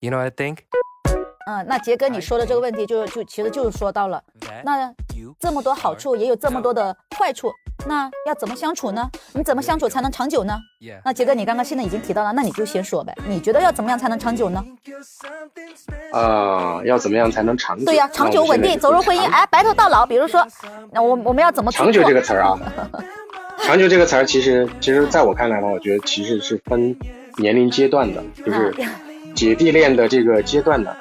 You know what I think? 嗯，那杰哥你说的这个问题就就其实就是说到了，那这么多好处也有这么多的坏处，那要怎么相处呢？你怎么相处才能长久呢？那杰哥你刚刚现在已经提到了，那你就先说呗，你觉得要怎么样才能长久呢？啊，要怎么样才能长久？对呀，长久稳定走入婚姻，哎，白头到老。比如说，那我我们要怎么长久这个词儿啊？长久这个词儿，其实其实在我看来呢，我觉得其实是分年龄阶段的，就是姐弟恋的这个阶段呢。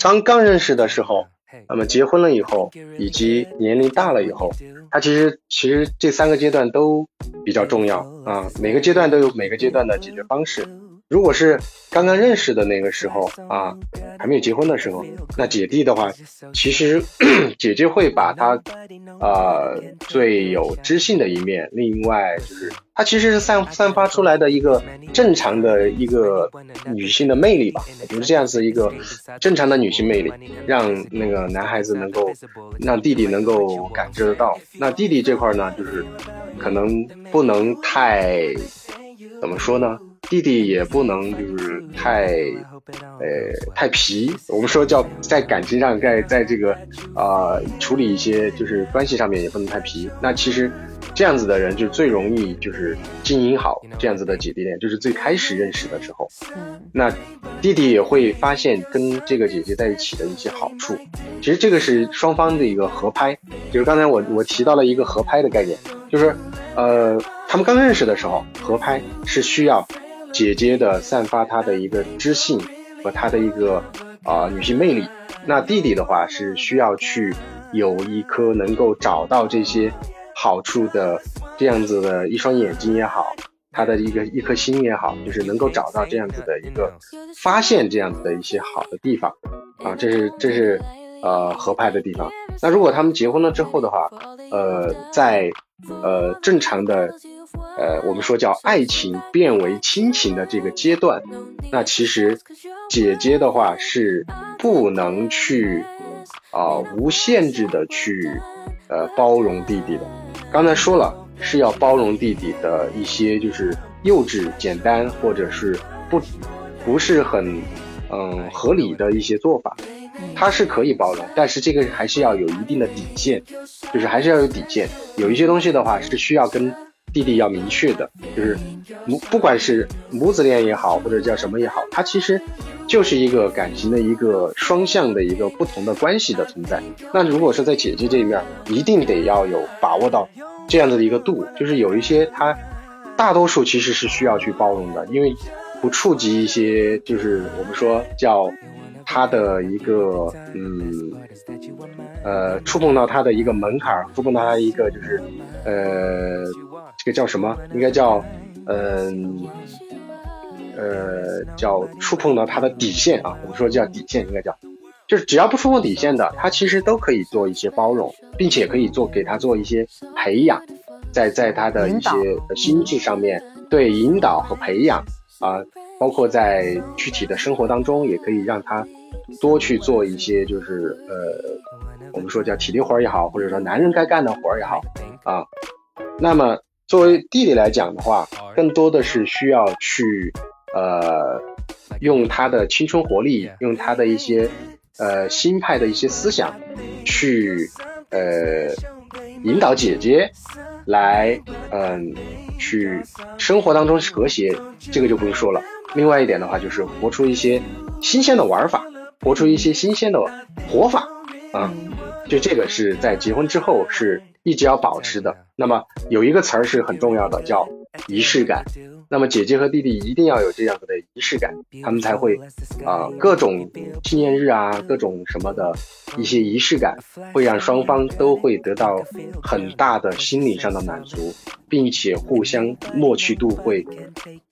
刚刚认识的时候，那么结婚了以后，以及年龄大了以后，它其实其实这三个阶段都比较重要啊。每个阶段都有每个阶段的解决方式。如果是刚刚认识的那个时候啊，还没有结婚的时候，那姐弟的话，其实 姐姐会把她呃最有知性的一面，另外就是她其实是散散发出来的一个正常的一个女性的魅力吧，就是这样子一个正常的女性魅力，让那个男孩子能够让弟弟能够感知得到。那弟弟这块呢，就是可能不能太怎么说呢？弟弟也不能就是太，呃，太皮。我们说叫在感情上，在在这个，呃，处理一些就是关系上面也不能太皮。那其实这样子的人就最容易就是经营好这样子的姐弟恋，就是最开始认识的时候。那弟弟也会发现跟这个姐姐在一起的一些好处。其实这个是双方的一个合拍，就是刚才我我提到了一个合拍的概念，就是呃，他们刚认识的时候合拍是需要。姐姐的散发她的一个知性和她的一个啊女性魅力，那弟弟的话是需要去有一颗能够找到这些好处的这样子的一双眼睛也好，他的一个一颗心也好，就是能够找到这样子的一个发现这样子的一些好的地方啊，这是这是呃合拍的地方。那如果他们结婚了之后的话，呃，在呃正常的。呃，我们说叫爱情变为亲情的这个阶段，那其实姐姐的话是不能去啊无限制的去呃包容弟弟的。刚才说了是要包容弟弟的一些就是幼稚、简单或者是不不是很嗯合理的一些做法，他是可以包容，但是这个还是要有一定的底线，就是还是要有底线。有一些东西的话是需要跟。弟弟要明确的，就是母不管是母子恋也好，或者叫什么也好，它其实就是一个感情的一个双向的一个不同的关系的存在。那如果说在姐姐这一面，一定得要有把握到这样子的一个度，就是有一些他大多数其实是需要去包容的，因为不触及一些就是我们说叫他的一个嗯呃触碰到他的一个门槛，触碰到他一个就是呃。这个叫什么？应该叫，嗯，呃，叫触碰到他的底线啊。我们说叫底线，应该叫，就是只要不触碰底线的，他其实都可以做一些包容，并且可以做给他做一些培养，在在他的一些心智上面对引导和培养啊，包括在具体的生活当中，也可以让他多去做一些，就是呃，我们说叫体力活也好，或者说男人该干的活也好啊，那么。作为弟弟来讲的话，更多的是需要去，呃，用他的青春活力，用他的一些，呃，新派的一些思想，去，呃，引导姐姐，来，嗯，去生活当中和谐，这个就不用说了。另外一点的话，就是活出一些新鲜的玩法，活出一些新鲜的活法，啊，就这个是在结婚之后是。一直要保持的。那么有一个词儿是很重要的，叫仪式感。那么姐姐和弟弟一定要有这样子的仪式感，他们才会啊各种纪念日啊，各种什么的一些仪式感，会让双方都会得到很大的心理上的满足，并且互相默契度会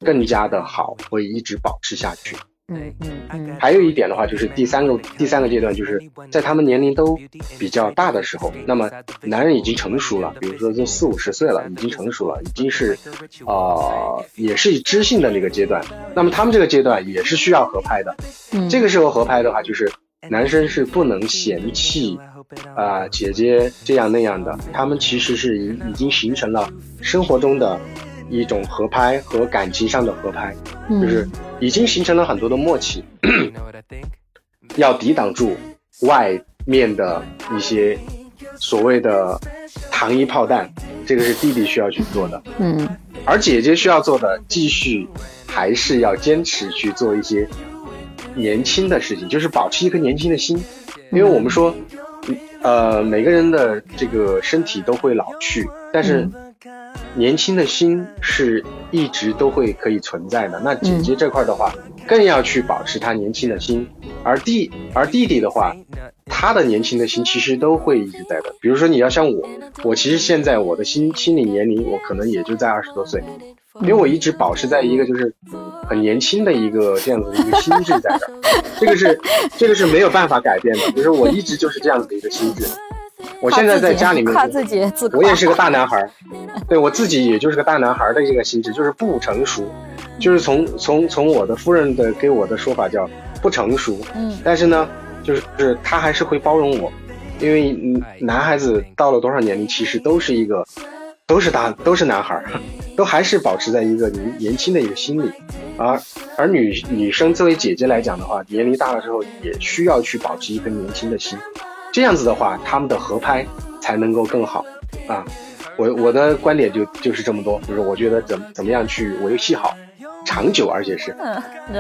更加的好，会一直保持下去。嗯嗯嗯，还有一点的话，就是第三个第三个阶段，就是在他们年龄都比较大的时候，那么男人已经成熟了，比如说都四五十岁了，已经成熟了，已经是，啊，也是知性的那个阶段。那么他们这个阶段也是需要合拍的。嗯，这个时候合拍的话，就是男生是不能嫌弃啊姐姐这样那样的，他们其实是已已经形成了生活中的一种合拍和感情上的合拍，就是已经形成了很多的默契，要抵挡住外面的一些所谓的糖衣炮弹，这个是弟弟需要去做的。嗯，而姐姐需要做的，继续还是要坚持去做一些年轻的事情，就是保持一颗年轻的心，因为我们说。呃，每个人的这个身体都会老去，但是年轻的心是一直都会可以存在的。那姐姐这块的话，更要去保持她年轻的心，而弟而弟弟的话，他的年轻的心其实都会一直在的。比如说你要像我，我其实现在我的心心理年龄，我可能也就在二十多岁。因为我一直保持在一个就是很年轻的一个这样子的一个心智在这儿，这个是这个是没有办法改变的，就是我一直就是这样子的一个心智。我现在在家里面，夸自己，我也是个大男孩，对我自己也就是个大男孩的一个心智，就是不成熟，就是从从从我的夫人的给我的说法叫不成熟，嗯，但是呢，就是是他还是会包容我，因为男孩子到了多少年龄，其实都是一个。都是大都是男孩，都还是保持在一个年年轻的一个心理，而而女女生作为姐姐来讲的话，年龄大了之后也需要去保持一颗年轻的心，这样子的话，他们的合拍才能够更好啊。我我的观点就就是这么多，就是我觉得怎怎么样去维系好，长久，而且是，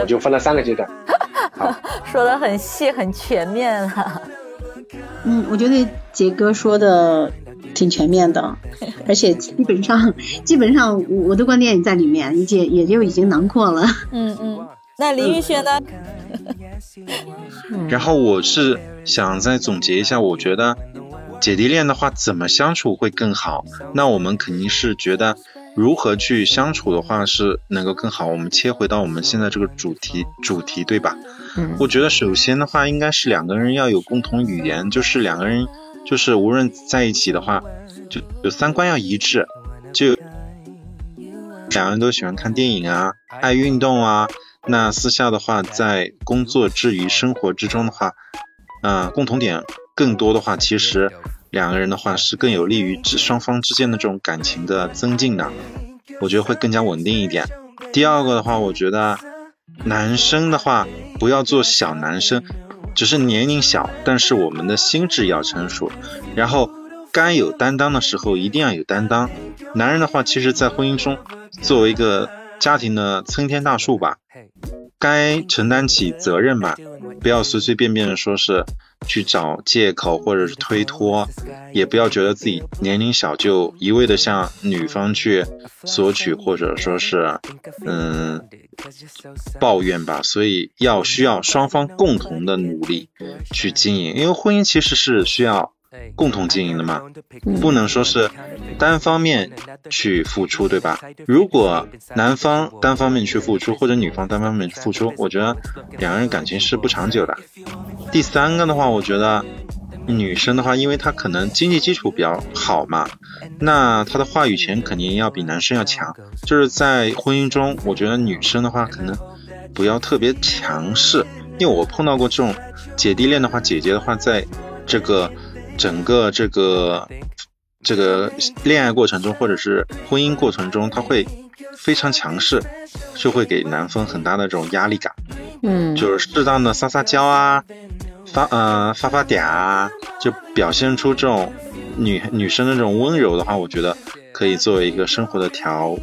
我就分了三个阶段。好，说的很细很全面了。嗯，我觉得杰哥说的。挺全面的，而且基本上基本上我的观点也在里面，也也就已经囊括了。嗯嗯，那林玉轩呢？然后我是想再总结一下，我觉得姐弟恋的话怎么相处会更好？那我们肯定是觉得如何去相处的话是能够更好。我们切回到我们现在这个主题主题，对吧？嗯，我觉得首先的话应该是两个人要有共同语言，就是两个人。就是无论在一起的话，就有三观要一致，就两个人都喜欢看电影啊，爱运动啊。那私下的话，在工作之余、生活之中的话，嗯，共同点更多的话，其实两个人的话是更有利于双方之间的这种感情的增进的。我觉得会更加稳定一点。第二个的话，我觉得男生的话不要做小男生。只是年龄小，但是我们的心智要成熟，然后该有担当的时候一定要有担当。男人的话，其实，在婚姻中作为一个家庭的参天大树吧，该承担起责任吧，不要随随便便的说是去找借口或者是推脱，也不要觉得自己年龄小就一味的向女方去索取或者说是嗯。抱怨吧，所以要需要双方共同的努力去经营，因为婚姻其实是需要共同经营的嘛，不能说是单方面去付出，对吧？如果男方单方面去付出，或者女方单方面去付出，我觉得两个人感情是不长久的。第三个的话，我觉得。女生的话，因为她可能经济基础比较好嘛，那她的话语权肯定要比男生要强。就是在婚姻中，我觉得女生的话可能不要特别强势，因为我碰到过这种姐弟恋的话，姐姐的话在这个整个这个这个恋爱过程中，或者是婚姻过程中，他会非常强势，就会给男方很大的这种压力感。嗯，就是适当的撒撒娇啊。发呃发发嗲啊，就表现出这种女女生的这种温柔的话，我觉得可以作为一个生活的调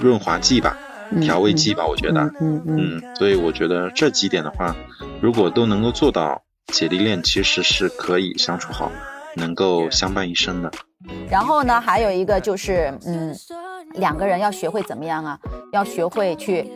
润滑剂吧，调味剂吧，我觉得，嗯嗯，所以我觉得这几点的话，如果都能够做到，姐弟恋其实是可以相处好，能够相伴一生的。然后呢，还有一个就是，嗯，两个人要学会怎么样啊？要学会去。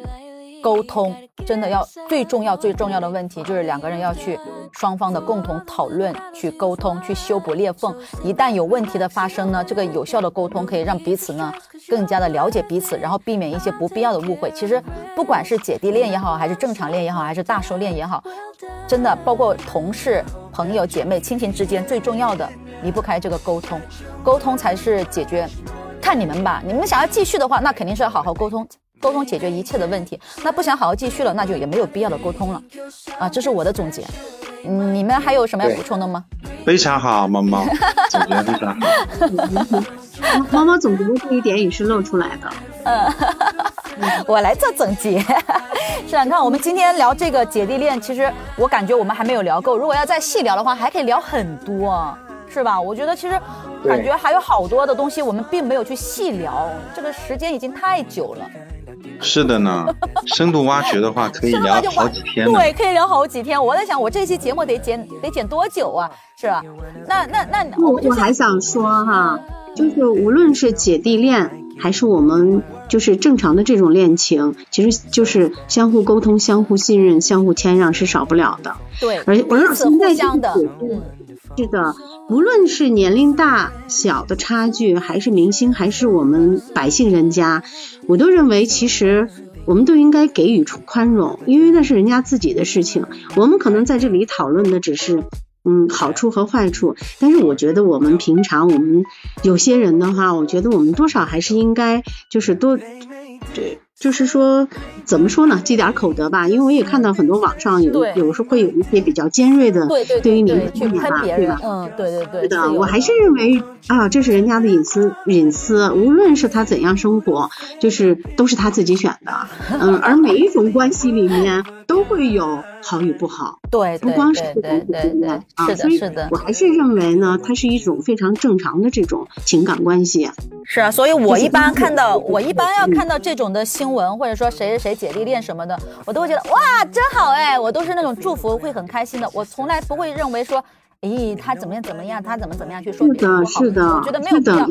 沟通真的要最重要最重要的问题就是两个人要去双方的共同讨论，去沟通，去修补裂缝。一旦有问题的发生呢，这个有效的沟通可以让彼此呢更加的了解彼此，然后避免一些不必要的误会。其实不管是姐弟恋也好，还是正常恋也好，还是大叔恋也好，真的包括同事、朋友、姐妹、亲情之间，最重要的离不开这个沟通，沟通才是解决。看你们吧，你们想要继续的话，那肯定是要好好沟通。沟通解决一切的问题，那不想好好继续了，那就也没有必要的沟通了，啊，这是我的总结。嗯你们还有什么要补充的吗？非常好，猫猫总结非常好。猫猫总结的这一点也是露出来的。呃，我来做总结。是啊，你看我们今天聊这个姐弟恋，其实我感觉我们还没有聊够。如果要再细聊的话，还可以聊很多，是吧？我觉得其实感觉还有好多的东西我们并没有去细聊，这个时间已经太久了。是的呢，深度挖掘的话可以聊好几天。对，可以聊好几天。我在想，我这期节目得剪得剪多久啊？是吧？那那那我我还想说哈，就是无论是姐弟恋，还是我们就是正常的这种恋情，其实就是相互沟通、相互信任、相互谦让是少不了的。对，而而现在的。是的，无论是年龄大小的差距，还是明星，还是我们百姓人家，我都认为其实我们都应该给予宽容，因为那是人家自己的事情。我们可能在这里讨论的只是嗯好处和坏处，但是我觉得我们平常我们有些人的话，我觉得我们多少还是应该就是多对。就是说，怎么说呢？积点口德吧。因为我也看到很多网上有有时候会有一些比较尖锐的对于你去喷别人，嗯，对对对。是的，我还是认为啊，这是人家的隐私隐私，无论是他怎样生活，就是都是他自己选的。嗯，而每一种关系里面都会有好与不好，对，不光是对对对是的，是的我还是认为呢，它是一种非常正常的这种情感关系。是啊，所以我一般看到我一般要看到这种的新闻，或者说谁谁谁姐弟恋什么的，我都会觉得哇，真好哎，我都是那种祝福，会很开心的。我从来不会认为说，咦，他怎么样怎么样，他怎么怎么样去说别人不好，我觉得没有必要。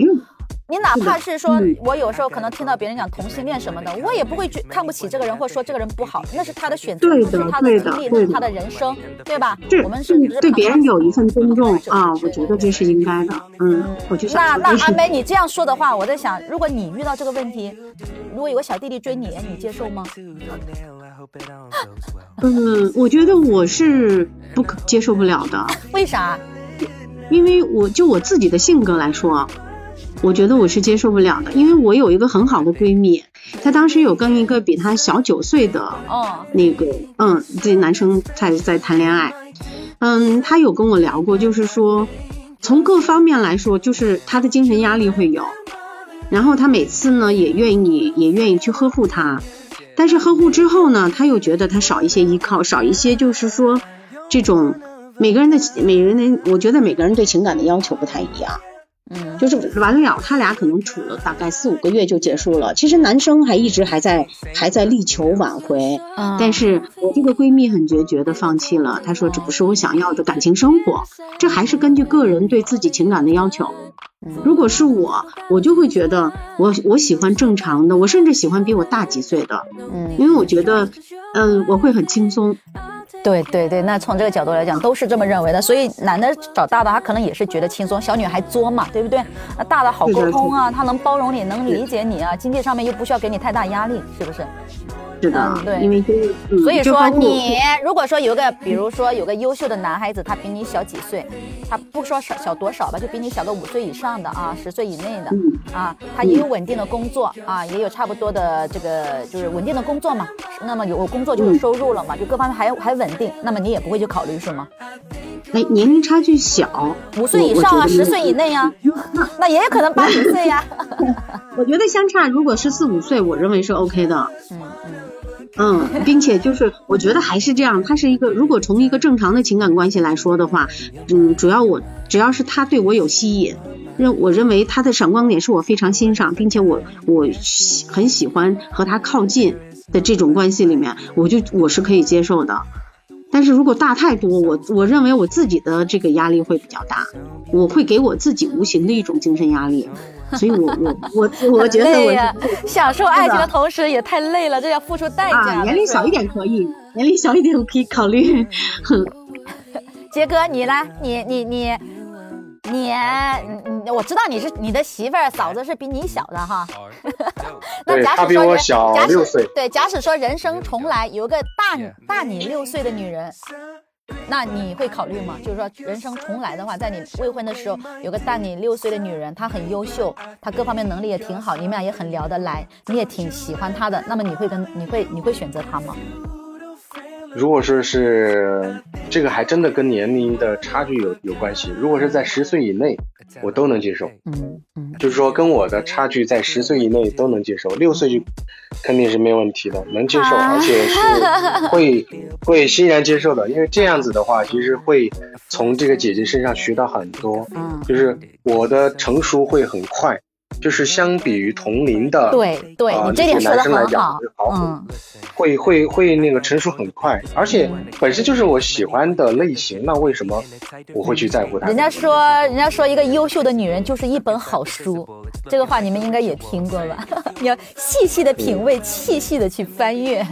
你哪怕是说，我有时候可能听到别人讲同性恋什么的，我也不会去看不起这个人，或者说这个人不好，那是他的选择，是他的经历，那是他的人生，对吧？我们是对别人有一份尊重啊，我觉得这是应该的。嗯，我就想。那那阿梅，你这样说的话，我在想，如果你遇到这个问题，如果有个小弟弟追你，你接受吗？嗯，我觉得我是不可接受不了的。为啥？因为我就我自己的性格来说。我觉得我是接受不了的，因为我有一个很好的闺蜜，她当时有跟一个比她小九岁的哦。那个嗯这男生在在谈恋爱，嗯，她有跟我聊过，就是说从各方面来说，就是她的精神压力会有，然后她每次呢也愿意也愿意去呵护他，但是呵护之后呢，她又觉得她少一些依靠，少一些就是说这种每个人的每个人的，我觉得每个人对情感的要求不太一样。嗯，就是完了，他俩可能处了大概四五个月就结束了。其实男生还一直还在还在力求挽回，但是我这个闺蜜很决绝的放弃了。她说这不是我想要的感情生活，这还是根据个人对自己情感的要求。如果是我，我就会觉得我我喜欢正常的，我甚至喜欢比我大几岁的，嗯，因为我觉得，嗯，我会很轻松。对对对，那从这个角度来讲，都是这么认为的。所以男的找大的，他可能也是觉得轻松，小女孩作嘛，对不对？那大的好沟通啊，他能包容你，能理解你啊，经济上面又不需要给你太大压力，是不是？是的，对，因为所以说你如果说有个，比如说有个优秀的男孩子，他比你小几岁，他不说少小多少吧，就比你小个五岁以上的啊，十岁以内的啊，他也有稳定的工作啊，也有差不多的这个就是稳定的工作嘛，那么有工作就有收入了嘛，就各方面还还稳定，那么你也不会去考虑是吗？哎，年龄差距小，五岁以上啊，十岁以内呀，那也有可能八九岁呀。我觉得相差如果是四五岁，我认为是 OK 的。嗯嗯。并且就是我觉得还是这样，他是一个如果从一个正常的情感关系来说的话，嗯，主要我只要是他对我有吸引，认我认为他的闪光点是我非常欣赏，并且我我很喜欢和他靠近的这种关系里面，我就我是可以接受的。但是如果大太多，我我认为我自己的这个压力会比较大，我会给我自己无形的一种精神压力。所以，我我我 我觉得我享受爱情的同时也太累了，这要付出代价。年龄小一点可以，年龄小一点我可以考虑。杰哥，你呢？你你你你，我知道你是你的媳妇儿嫂子是比你小的哈。那假使说，假使对，假使说人生重来，有个大大你六岁的女人。那你会考虑吗？就是说，人生重来的话，在你未婚的时候，有个大你六岁的女人，她很优秀，她各方面能力也挺好，你们俩也很聊得来，你也挺喜欢她的，那么你会跟你会你会选择她吗？如果说是这个，还真的跟年龄的差距有有关系。如果是在十岁以内，我都能接受。嗯嗯，就是说跟我的差距在十岁以内都能接受，六岁就肯定是没问题的，能接受，而且是会 会欣然接受的。因为这样子的话，其实会从这个姐姐身上学到很多。嗯，就是我的成熟会很快。就是相比于同龄的，对对，你这点说的很好，嗯，会会会那个成熟很快，而且本身就是我喜欢的类型，那为什么我会去在乎他？人家说，人家说一个优秀的女人就是一本好书，这个话你们应该也听过吧？你要细细的品味，细细的去翻阅。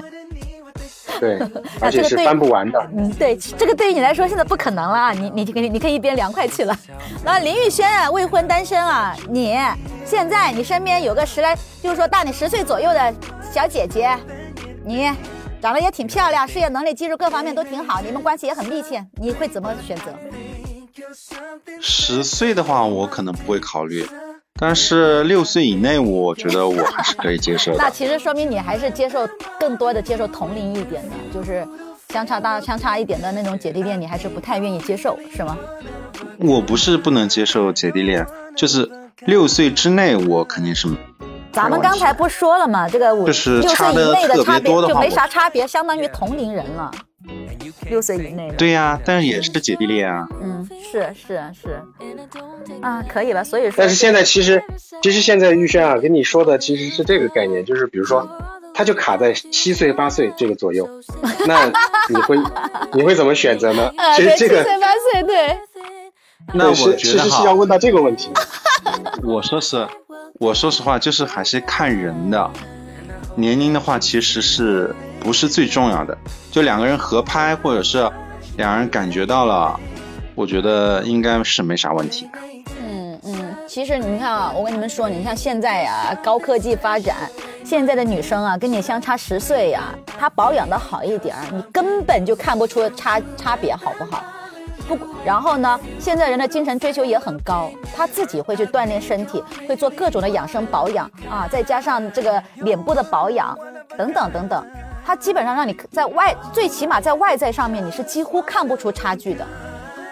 对，而且是翻不完的。嗯，对，这个对于你来说现在不可能了，你你你你可以一边凉快去了。那林玉轩啊，未婚单身啊，你现在你身边有个十来，就是说大你十岁左右的小姐姐，你长得也挺漂亮，事业能力、技术各方面都挺好，你们关系也很密切，你会怎么选择？十岁的话，我可能不会考虑。但是六岁以内，我觉得我还是可以接受的。那其实说明你还是接受更多的接受同龄一点的，就是相差大、相差一点的那种姐弟恋，你还是不太愿意接受，是吗？我不是不能接受姐弟恋，就是六岁之内我肯定是。咱们刚才不说了吗？这个五六岁以内的差别就没啥差别，相当于同龄人了。六岁以内的。对呀，但是也是姐弟恋啊。嗯，是是是。啊，可以了。所以说。但是现在其实，其实现在玉轩啊，跟你说的其实是这个概念，就是比如说，他就卡在七岁八岁这个左右，那你会你会怎么选择呢？其实这个七岁八岁对。那我觉得其实是要问到这个问题。我说是。我说实话，就是还是看人的年龄的话，其实是不是最重要的？就两个人合拍，或者是两人感觉到了，我觉得应该是没啥问题。嗯嗯，其实你看啊，我跟你们说，你像现在呀，高科技发展，现在的女生啊，跟你相差十岁呀，她保养的好一点，你根本就看不出差差别，好不好？不，然后呢？现在人的精神追求也很高，他自己会去锻炼身体，会做各种的养生保养啊，再加上这个脸部的保养等等等等，他基本上让你在外，最起码在外在上面你是几乎看不出差距的。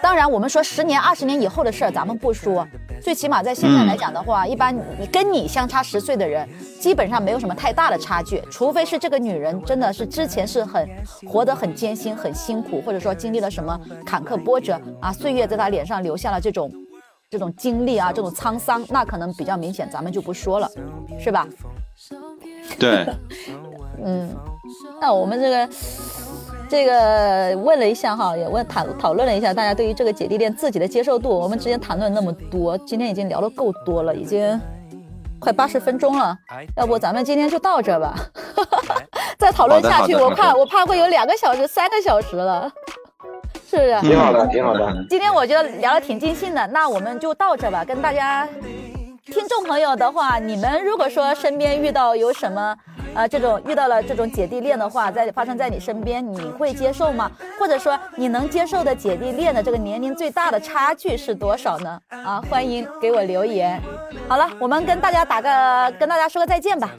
当然，我们说十年、二十年以后的事儿，咱们不说。最起码在现在来讲的话，一般你跟你相差十岁的人，基本上没有什么太大的差距，除非是这个女人真的是之前是很活得很艰辛、很辛苦，或者说经历了什么坎坷波折啊，岁月在她脸上留下了这种这种经历啊，这种沧桑，那可能比较明显，咱们就不说了，是吧？对，嗯，那我们这个。这个问了一下哈，也问讨讨论了一下大家对于这个姐弟恋自己的接受度。我们之前谈论那么多，今天已经聊的够多了，已经快八十分钟了。要不咱们今天就到这吧，再讨论下去，我怕我怕会有两个小时、三个小时了，是不是？挺好的，挺好的。今天我觉得聊的挺尽兴的，那我们就到这吧。跟大家听众朋友的话，你们如果说身边遇到有什么。呃，这种遇到了这种姐弟恋的话，在发生在你身边，你会接受吗？或者说你能接受的姐弟恋的这个年龄最大的差距是多少呢？啊，欢迎给我留言。好了，我们跟大家打个，跟大家说个再见吧。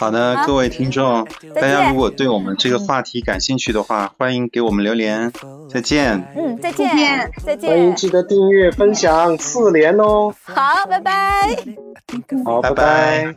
好的，各位听众，大家如果对我们这个话题感兴趣的话，欢迎给我们留言。再见。嗯，再见，再见。欢迎记得订阅、分享、四连哦。好，拜拜。好，拜拜。